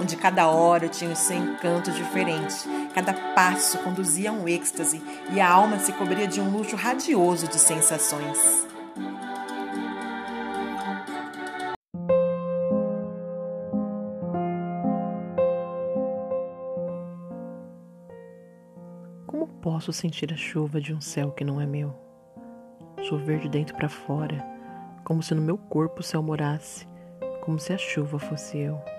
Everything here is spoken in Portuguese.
onde cada hora tinha o seu encanto diferente, cada passo conduzia a um êxtase e a alma se cobria de um luxo radioso de sensações. Como posso sentir a chuva de um céu que não é meu? Chover de dentro para fora, como se no meu corpo o céu morasse, como se a chuva fosse eu.